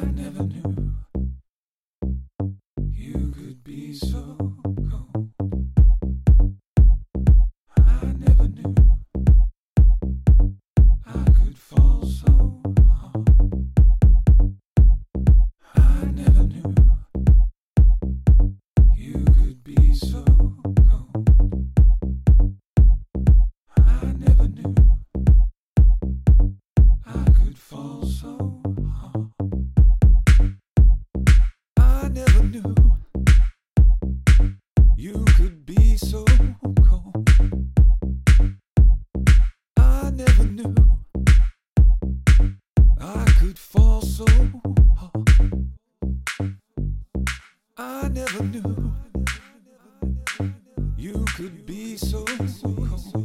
I never knew. I never knew you could be so cold.